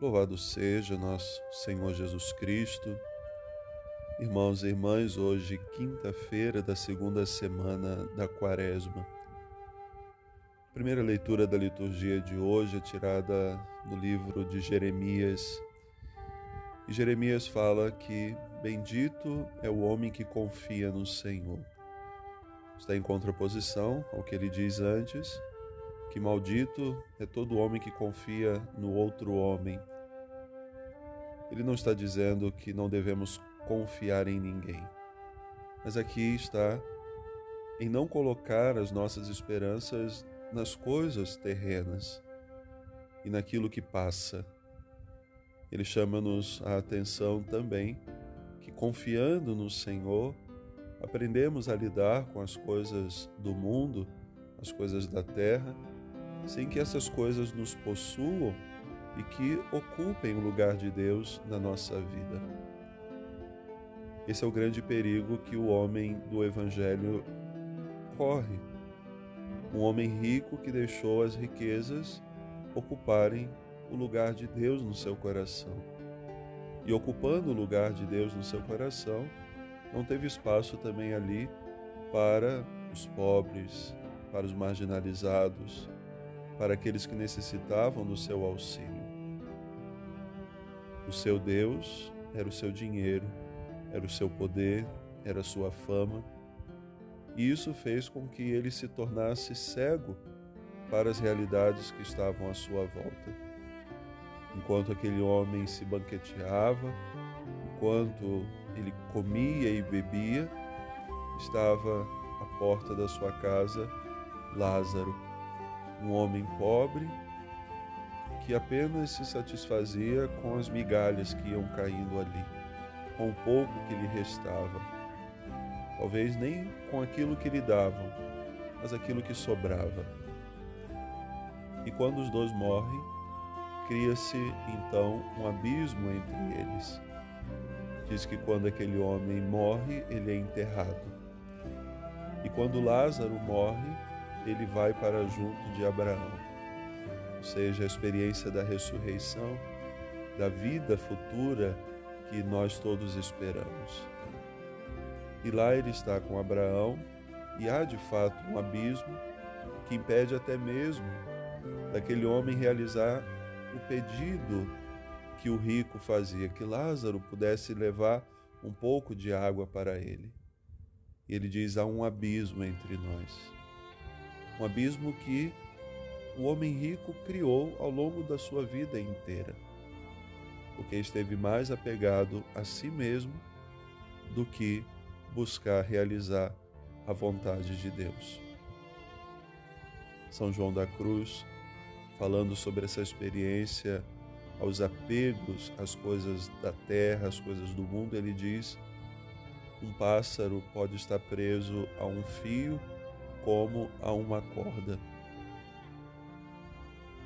Louvado seja nosso Senhor Jesus Cristo. Irmãos e irmãs, hoje, quinta-feira da segunda semana da Quaresma. A primeira leitura da liturgia de hoje é tirada do livro de Jeremias. E Jeremias fala que bendito é o homem que confia no Senhor. Está em contraposição ao que ele diz antes, que maldito é todo homem que confia no outro homem. Ele não está dizendo que não devemos confiar em ninguém, mas aqui está em não colocar as nossas esperanças nas coisas terrenas e naquilo que passa. Ele chama-nos a atenção também que, confiando no Senhor, aprendemos a lidar com as coisas do mundo, as coisas da terra, sem que essas coisas nos possuam e que ocupem o lugar de Deus na nossa vida. Esse é o grande perigo que o homem do Evangelho corre. Um homem rico que deixou as riquezas ocuparem o lugar de Deus no seu coração. E ocupando o lugar de Deus no seu coração, não teve espaço também ali para os pobres, para os marginalizados, para aqueles que necessitavam do seu auxílio. O seu Deus era o seu dinheiro, era o seu poder, era a sua fama, e isso fez com que ele se tornasse cego para as realidades que estavam à sua volta. Enquanto aquele homem se banqueteava, enquanto ele comia e bebia, estava à porta da sua casa Lázaro um homem pobre que apenas se satisfazia com as migalhas que iam caindo ali, com o pouco que lhe restava. Talvez nem com aquilo que lhe davam, mas aquilo que sobrava. E quando os dois morrem, cria-se então um abismo entre eles. Diz que quando aquele homem morre, ele é enterrado. E quando Lázaro morre, ele vai para junto de Abraão. Ou seja, a experiência da ressurreição, da vida futura que nós todos esperamos. E lá ele está com Abraão, e há de fato um abismo que impede até mesmo daquele homem realizar o pedido que o rico fazia, que Lázaro pudesse levar um pouco de água para ele. Ele diz: há um abismo entre nós um abismo que o homem rico criou ao longo da sua vida inteira, porque esteve mais apegado a si mesmo do que buscar realizar a vontade de Deus. São João da Cruz, falando sobre essa experiência aos apegos às coisas da terra, às coisas do mundo, ele diz: um pássaro pode estar preso a um fio como a uma corda.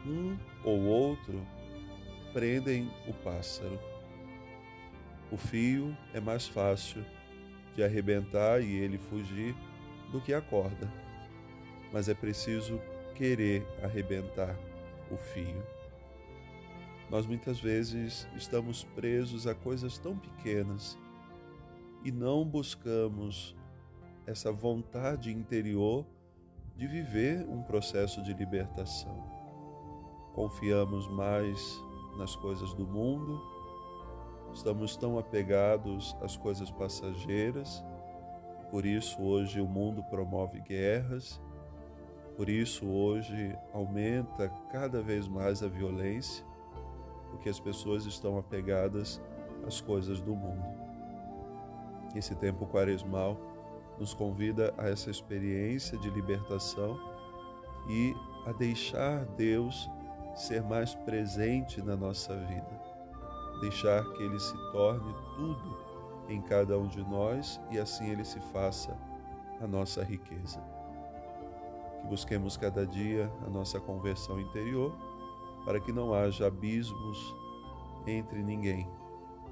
Um ou outro prendem o pássaro. O fio é mais fácil de arrebentar e ele fugir do que a corda, mas é preciso querer arrebentar o fio. Nós muitas vezes estamos presos a coisas tão pequenas e não buscamos essa vontade interior de viver um processo de libertação. Confiamos mais nas coisas do mundo, estamos tão apegados às coisas passageiras, por isso hoje o mundo promove guerras, por isso hoje aumenta cada vez mais a violência, porque as pessoas estão apegadas às coisas do mundo. Esse tempo quaresmal nos convida a essa experiência de libertação e a deixar Deus ser mais presente na nossa vida, deixar que Ele se torne tudo em cada um de nós e assim Ele se faça a nossa riqueza. Que busquemos cada dia a nossa conversão interior para que não haja abismos entre ninguém,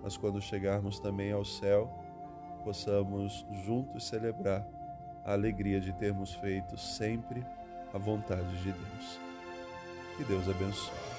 mas quando chegarmos também ao céu, possamos juntos celebrar a alegria de termos feito sempre a vontade de Deus. Que Deus abençoe.